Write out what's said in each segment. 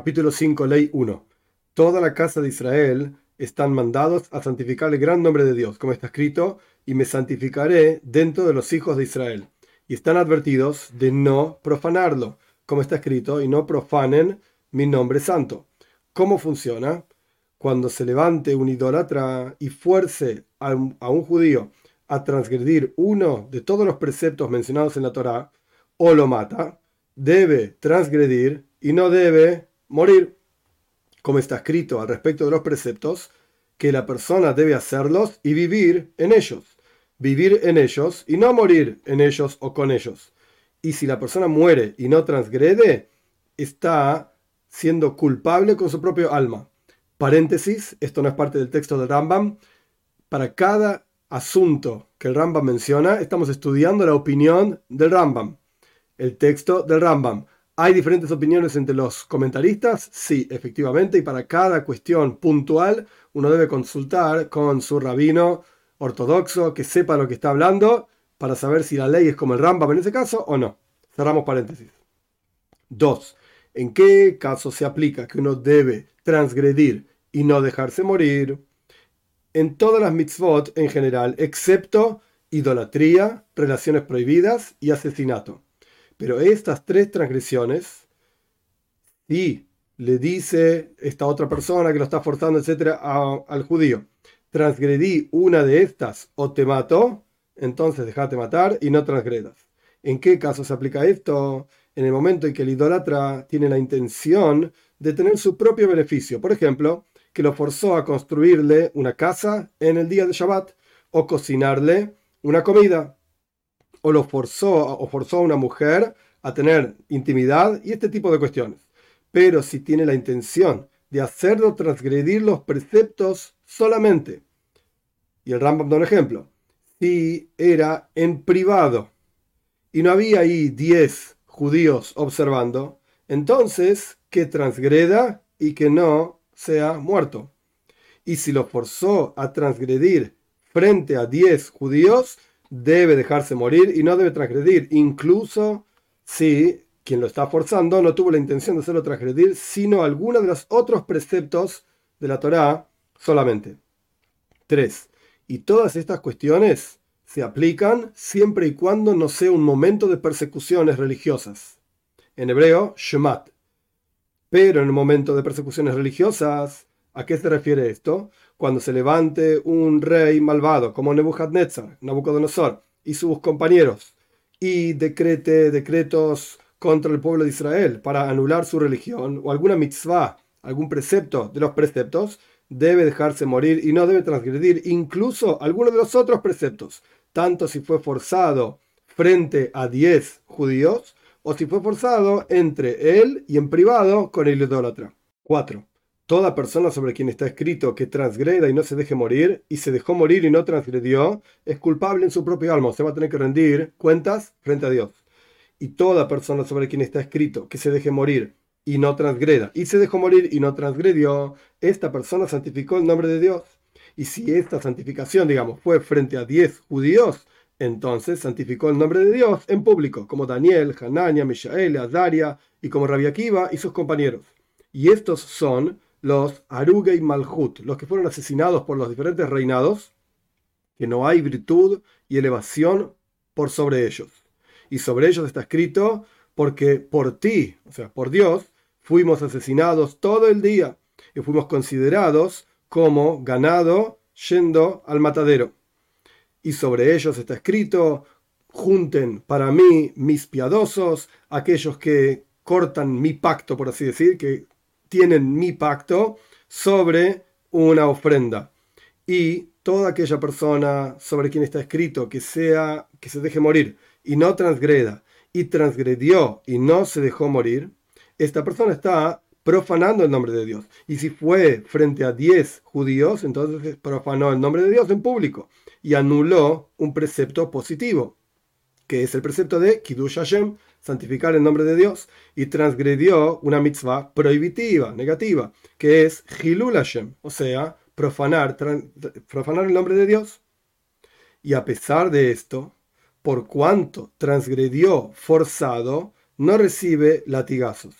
Capítulo 5, Ley 1. Toda la casa de Israel están mandados a santificar el gran nombre de Dios, como está escrito, y me santificaré dentro de los hijos de Israel. Y están advertidos de no profanarlo, como está escrito, y no profanen mi nombre santo. ¿Cómo funciona? Cuando se levante un idólatra y fuerce a un, a un judío a transgredir uno de todos los preceptos mencionados en la Torá, o lo mata, debe transgredir y no debe morir, como está escrito al respecto de los preceptos, que la persona debe hacerlos y vivir en ellos, vivir en ellos y no morir en ellos o con ellos. Y si la persona muere y no transgrede, está siendo culpable con su propio alma. Paréntesis, esto no es parte del texto del Rambam. Para cada asunto que el Rambam menciona, estamos estudiando la opinión del Rambam, el texto del Rambam. ¿Hay diferentes opiniones entre los comentaristas? Sí, efectivamente, y para cada cuestión puntual uno debe consultar con su rabino ortodoxo que sepa lo que está hablando para saber si la ley es como el Rambam en ese caso o no. Cerramos paréntesis. 2. ¿En qué caso se aplica que uno debe transgredir y no dejarse morir? En todas las mitzvot en general, excepto idolatría, relaciones prohibidas y asesinato. Pero estas tres transgresiones, y le dice esta otra persona que lo está forzando, etcétera, al judío, transgredí una de estas o te mato, entonces déjate matar y no transgredas. ¿En qué caso se aplica esto? En el momento en que el idólatra tiene la intención de tener su propio beneficio. Por ejemplo, que lo forzó a construirle una casa en el día de Shabbat o cocinarle una comida o lo forzó o forzó a una mujer a tener intimidad y este tipo de cuestiones. Pero si tiene la intención de hacerlo transgredir los preceptos solamente. Y el Rambam da un ejemplo. Si era en privado y no había ahí 10 judíos observando, entonces que transgreda y que no sea muerto. Y si lo forzó a transgredir frente a 10 judíos, debe dejarse morir y no debe transgredir, incluso si quien lo está forzando no tuvo la intención de hacerlo transgredir, sino alguno de los otros preceptos de la Torá solamente. 3. Y todas estas cuestiones se aplican siempre y cuando no sea un momento de persecuciones religiosas. En hebreo, shemat. Pero en el momento de persecuciones religiosas, ¿a qué se refiere esto? Cuando se levante un rey malvado como Nebuchadnezzar, Nabucodonosor y sus compañeros y decrete decretos contra el pueblo de Israel para anular su religión o alguna mitzvah, algún precepto de los preceptos, debe dejarse morir y no debe transgredir incluso alguno de los otros preceptos, tanto si fue forzado frente a diez judíos o si fue forzado entre él y en privado con el idólatra. 4. Toda persona sobre quien está escrito que transgreda y no se deje morir, y se dejó morir y no transgredió, es culpable en su propio alma, se va a tener que rendir cuentas frente a Dios. Y toda persona sobre quien está escrito que se deje morir y no transgreda, y se dejó morir y no transgredió, esta persona santificó el nombre de Dios. Y si esta santificación, digamos, fue frente a diez judíos, entonces santificó el nombre de Dios en público, como Daniel, Hanania, Mishael, Azaria y como Rabbi Akiva y sus compañeros. Y estos son los Aruga y Malhut, los que fueron asesinados por los diferentes reinados, que no hay virtud y elevación por sobre ellos. Y sobre ellos está escrito, porque por ti, o sea, por Dios, fuimos asesinados todo el día y fuimos considerados como ganado yendo al matadero. Y sobre ellos está escrito, junten para mí mis piadosos, aquellos que cortan mi pacto, por así decir, que tienen mi pacto sobre una ofrenda. Y toda aquella persona sobre quien está escrito que sea que se deje morir y no transgreda y transgredió y no se dejó morir, esta persona está profanando el nombre de Dios. Y si fue frente a 10 judíos, entonces profanó el nombre de Dios en público y anuló un precepto positivo, que es el precepto de Kiddush Hashem, santificar el nombre de Dios, y transgredió una mitzvah prohibitiva, negativa, que es Hilul Hashem, o sea, profanar, profanar el nombre de Dios. Y a pesar de esto, por cuanto transgredió forzado, no recibe latigazos.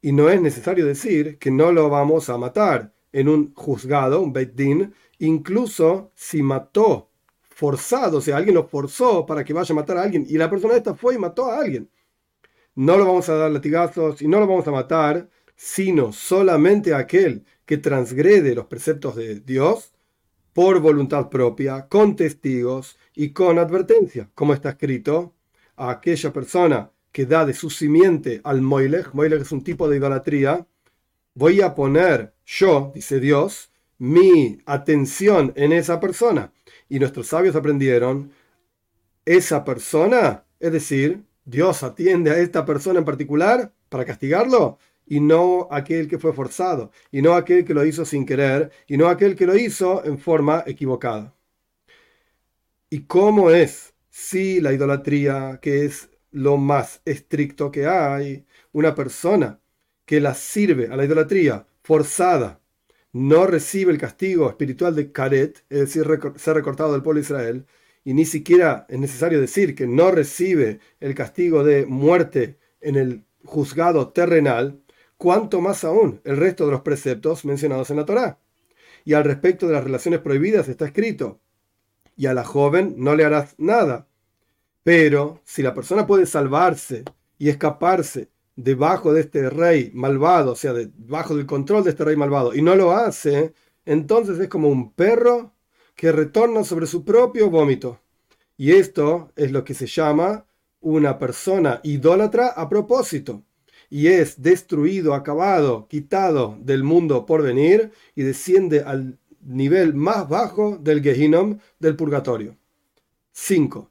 Y no es necesario decir que no lo vamos a matar en un juzgado, un Beit Din, incluso si mató forzado, o sea, alguien lo forzó para que vaya a matar a alguien y la persona esta fue y mató a alguien. No lo vamos a dar latigazos y no lo vamos a matar, sino solamente aquel que transgrede los preceptos de Dios por voluntad propia, con testigos y con advertencia, como está escrito, a aquella persona que da de su simiente al Moilech, Moilech es un tipo de idolatría, voy a poner yo, dice Dios, mi atención en esa persona. Y nuestros sabios aprendieron, esa persona, es decir, Dios atiende a esta persona en particular para castigarlo y no aquel que fue forzado, y no aquel que lo hizo sin querer, y no aquel que lo hizo en forma equivocada. ¿Y cómo es si la idolatría, que es lo más estricto que hay, una persona que la sirve a la idolatría forzada, no recibe el castigo espiritual de Karet, es decir, ser recortado del pueblo de Israel, y ni siquiera es necesario decir que no recibe el castigo de muerte en el juzgado terrenal, cuanto más aún el resto de los preceptos mencionados en la Torá. Y al respecto de las relaciones prohibidas está escrito, y a la joven no le harás nada. Pero si la persona puede salvarse y escaparse debajo de este rey malvado, o sea, debajo del control de este rey malvado, y no lo hace, entonces es como un perro que retorna sobre su propio vómito. Y esto es lo que se llama una persona idólatra a propósito. Y es destruido, acabado, quitado del mundo por venir y desciende al nivel más bajo del Gehinom, del purgatorio. 5.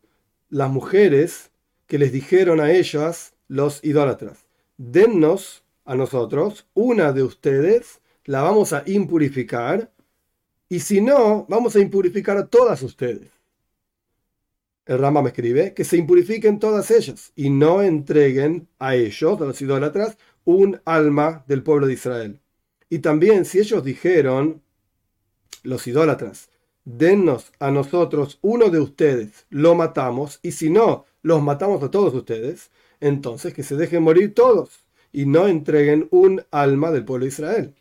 Las mujeres que les dijeron a ellas los idólatras dennos a nosotros una de ustedes, la vamos a impurificar, y si no, vamos a impurificar a todas ustedes. El Rama me escribe que se impurifiquen todas ellas y no entreguen a ellos, a los idólatras, un alma del pueblo de Israel. Y también si ellos dijeron, los idólatras, dennos a nosotros uno de ustedes, lo matamos, y si no, los matamos a todos ustedes, entonces que se dejen morir todos y no entreguen un alma del pueblo de Israel.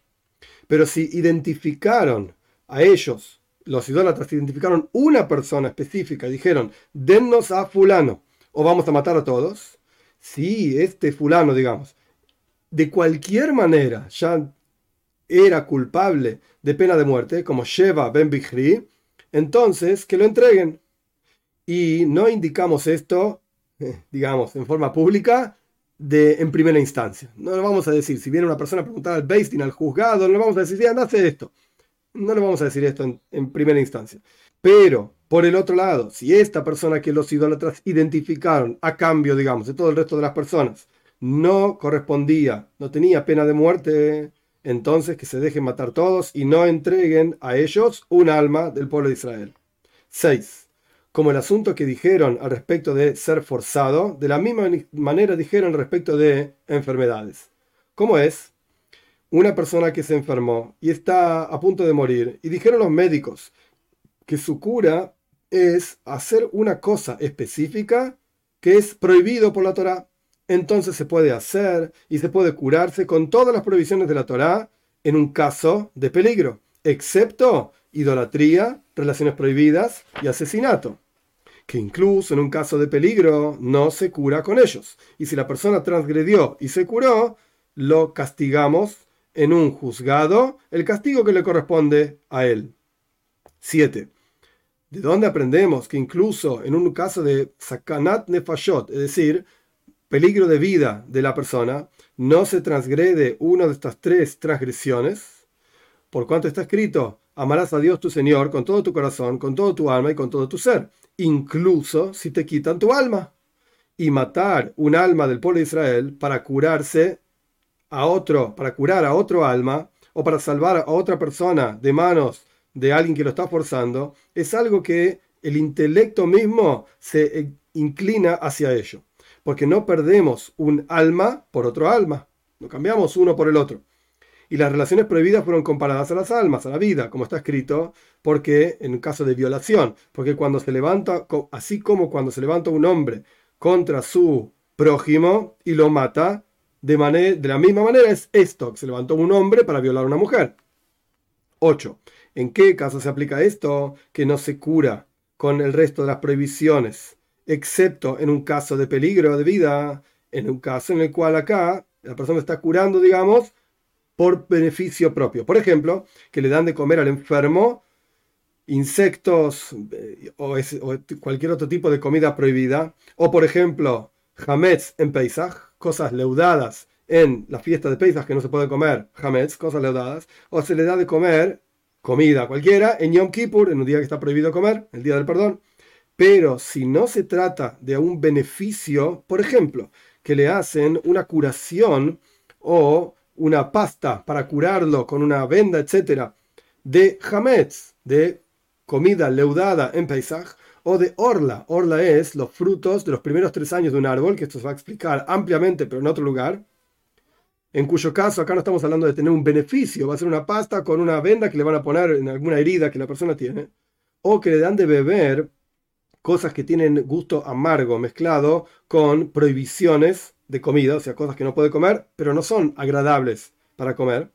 Pero si identificaron a ellos, los idólatras identificaron una persona específica dijeron, dennos a fulano o vamos a matar a todos, si este fulano, digamos, de cualquier manera ya era culpable de pena de muerte, como Sheva ben Bichri, entonces que lo entreguen. Y no indicamos esto digamos, en forma pública de, en primera instancia. No le vamos a decir, si viene una persona a preguntar al Beistin, al juzgado, no le vamos a decir, anda, hace esto. No le vamos a decir esto en, en primera instancia. Pero, por el otro lado, si esta persona que los idólatras identificaron a cambio, digamos, de todo el resto de las personas, no correspondía, no tenía pena de muerte, entonces que se dejen matar todos y no entreguen a ellos un alma del pueblo de Israel. 6 como el asunto que dijeron al respecto de ser forzado, de la misma manera dijeron respecto de enfermedades. ¿Cómo es? Una persona que se enfermó y está a punto de morir, y dijeron los médicos que su cura es hacer una cosa específica que es prohibido por la Torá. Entonces se puede hacer y se puede curarse con todas las prohibiciones de la Torá en un caso de peligro, excepto idolatría, relaciones prohibidas y asesinato que incluso en un caso de peligro no se cura con ellos. Y si la persona transgredió y se curó, lo castigamos en un juzgado el castigo que le corresponde a él. 7. ¿De dónde aprendemos que incluso en un caso de sakanat nefashot, es decir, peligro de vida de la persona, no se transgrede una de estas tres transgresiones? Por cuanto está escrito, amarás a Dios tu Señor con todo tu corazón, con todo tu alma y con todo tu ser incluso si te quitan tu alma. Y matar un alma del pueblo de Israel para curarse a otro, para curar a otro alma, o para salvar a otra persona de manos de alguien que lo está forzando, es algo que el intelecto mismo se eh, inclina hacia ello. Porque no perdemos un alma por otro alma, no cambiamos uno por el otro y las relaciones prohibidas fueron comparadas a las almas, a la vida, como está escrito, porque en caso de violación, porque cuando se levanta, así como cuando se levanta un hombre contra su prójimo y lo mata, de, de la misma manera es esto, que se levantó un hombre para violar a una mujer. 8. ¿En qué caso se aplica esto? Que no se cura con el resto de las prohibiciones, excepto en un caso de peligro de vida, en un caso en el cual acá la persona está curando, digamos, por beneficio propio. Por ejemplo, que le dan de comer al enfermo insectos eh, o, cualquier otro tipo de comida prohibida, o por ejemplo, hametz en Pesach, cosas leudadas en la fiesta de Pesach que no se puede comer, hametz, cosas leudadas, o se le da de comer comida cualquiera en Yom Kippur, en un día que está prohibido comer, el día del perdón. Pero si no se trata de un beneficio, por ejemplo, que le hacen una curación o una pasta para curarlo con una venda, etcétera, de hametz, de comida leudada en Pesach, o de orla. Orla es los frutos de los primeros tres años de un árbol, que esto se va a explicar ampliamente, pero en otro lugar. En cuyo caso, acá no estamos hablando de tener un beneficio, va a ser una pasta con una venda que le van a poner en alguna herida que la persona tiene, o que le dan de beber cosas que tienen gusto amargo mezclado con prohibiciones de comida, o sea, cosas que no puede comer, pero no son agradables para comer.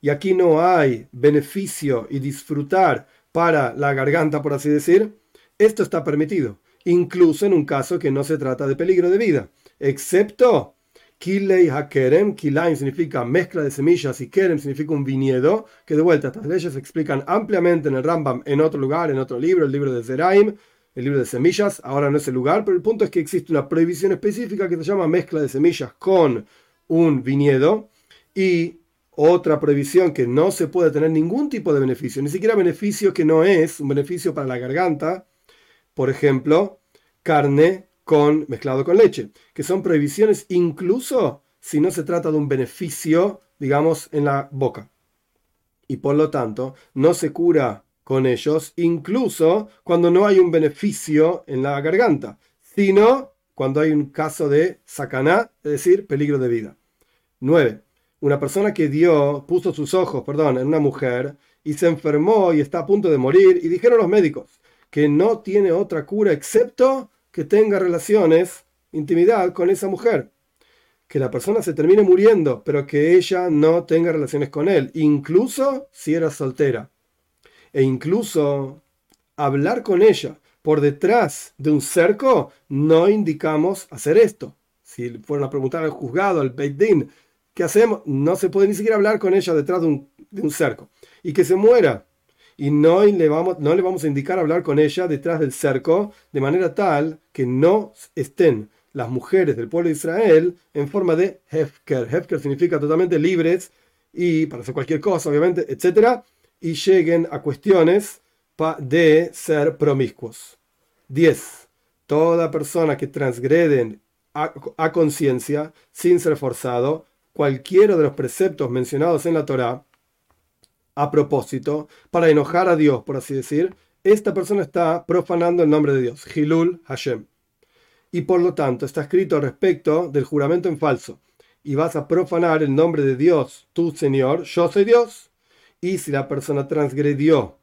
Y aquí no hay beneficio y disfrutar para la garganta, por así decir. Esto está permitido, incluso en un caso que no se trata de peligro de vida, excepto Kilei HaKerem, Kilaim significa mezcla de semillas y Kerem significa un viñedo, que de vuelta estas leyes se explican ampliamente en el Rambam en otro lugar, en otro libro, el libro de Zeraim, el libro de semillas, ahora no es el lugar, pero el punto es que existe una prohibición específica que se llama mezcla de semillas con un viñedo y otra prohibición que no se puede tener ningún tipo de beneficio, ni siquiera beneficio que no es un beneficio para la garganta, por ejemplo, carne con, mezclado con leche, que son prohibiciones incluso si no se trata de un beneficio, digamos, en la boca. Y por lo tanto, no se cura con ellos, incluso cuando no hay un beneficio en la garganta, sino cuando hay un caso de sacaná, es decir, peligro de vida. 9. Una persona que dio, puso sus ojos, perdón, en una mujer y se enfermó y está a punto de morir y dijeron los médicos que no tiene otra cura excepto que tenga relaciones, intimidad con esa mujer. Que la persona se termine muriendo, pero que ella no tenga relaciones con él, incluso si era soltera. E incluso hablar con ella por detrás de un cerco, no indicamos hacer esto. Si fueron a preguntar al juzgado, al Beit Din, ¿qué hacemos? No se puede ni siquiera hablar con ella detrás de un, cerco. Y que se muera y no le, vamos, no le vamos a indicar hablar con ella detrás del cerco, de manera tal que no estén las mujeres del pueblo de Israel en forma de Hefker. Hefker significa totalmente libres y para hacer cualquier cosa, obviamente, etc. Y lleguen a cuestiones de ser promiscuos. 10. Toda persona que transgreden a, conciencia, sin ser forzado, cualquiera de los preceptos mencionados en la Torah, a propósito, para enojar a Dios, por así decir, esta persona está profanando el nombre de Dios, Hilul Hashem. Y por lo tanto está escrito respecto del juramento en falso. Y vas a profanar el nombre de Dios, tu Señor, yo soy Dios. Y si la persona transgredió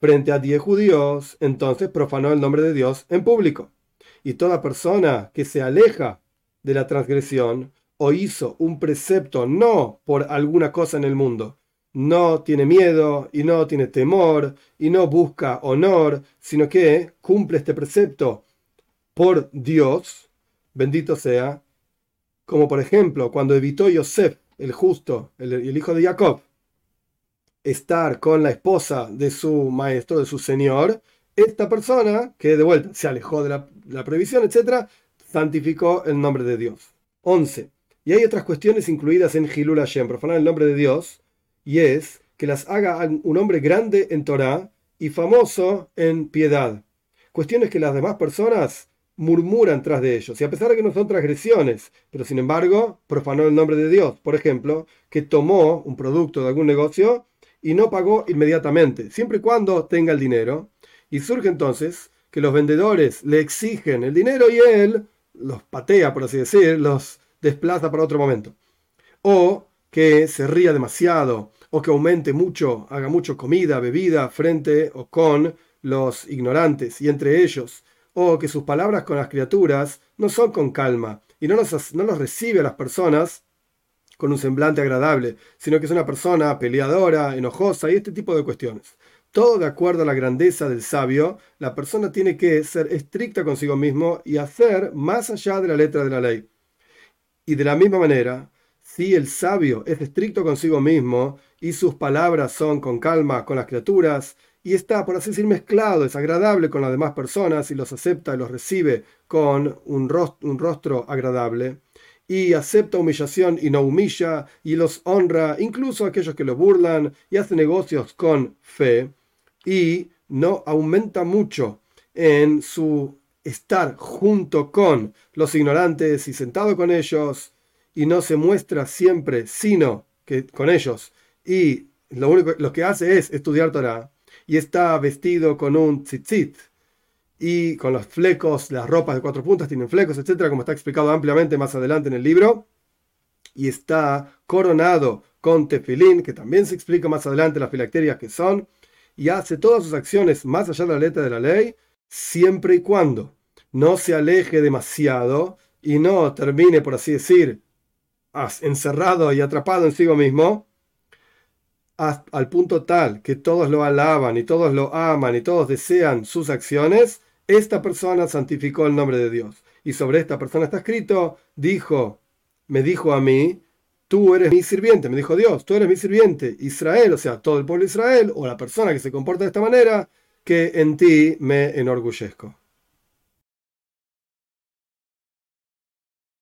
frente a diez judíos, entonces profanó el nombre de Dios en público. Y toda persona que se aleja de la transgresión o hizo un precepto no por alguna cosa en el mundo, no tiene miedo y no tiene temor y no busca honor, sino que cumple este precepto por Dios, bendito sea, como por ejemplo cuando evitó Yosef, el justo, el, hijo de Jacob, estar con la esposa de su maestro, de su señor, esta persona, que de vuelta se alejó de la, la prohibición, etc., santificó el nombre de Dios. 11. Y hay otras cuestiones incluidas en Hilul Hashem, profanar el nombre de Dios, y es que las haga un hombre grande en Torah y famoso en piedad. Cuestiones que las demás personas murmuran tras de ellos, y a pesar de que no son transgresiones, pero sin embargo profanó el nombre de Dios, por ejemplo, que tomó un producto de algún negocio y no pagó inmediatamente, siempre y cuando tenga el dinero, y surge entonces que los vendedores le exigen el dinero y él los patea, por así decir, los desplaza para otro momento. O que se ría demasiado o que aumente mucho, haga mucho comida, bebida frente o con los ignorantes y entre ellos, o que sus palabras con las criaturas no son con calma y no los, no los recibe a las personas con un semblante agradable, sino que es una persona peleadora, enojosa y este tipo de cuestiones. Todo de acuerdo a la grandeza del sabio, la persona tiene que ser estricta consigo mismo y hacer más allá de la letra de la ley. Y de la misma manera, si el sabio es estricto consigo mismo y sus palabras son con calma con las criaturas, y está, por así decir, mezclado, es agradable con las demás personas y los acepta y los recibe con un rostro, un rostro agradable, y acepta humillación y no humilla, y los honra, incluso aquellos que lo burlan, y hace negocios con fe, y no aumenta mucho en su estar junto con los ignorantes y sentado con ellos, y no se muestra siempre sino que con ellos, y lo único que hace es estudiar Torah, y está vestido con un tzitzit, y con los flecos, las ropas de cuatro puntas tienen flecos, etcétera, como está explicado ampliamente más adelante en el libro, y está coronado con tefilín, que también se explica más adelante las filacterias que son, y hace todas sus acciones más allá de la letra de la ley, siempre y cuando no se aleje demasiado y no termine, por así decir, encerrado y atrapado en sí mismo, al punto tal que todos lo alaban y todos lo aman y todos desean sus acciones, esta persona santificó el nombre de Dios. Y sobre esta persona está escrito, dijo, me dijo a mí, tú eres mi sirviente, me dijo Dios, tú eres mi sirviente, Israel, o sea, todo el pueblo de Israel, o la persona que se comporta de esta manera, que en ti me enorgullezco.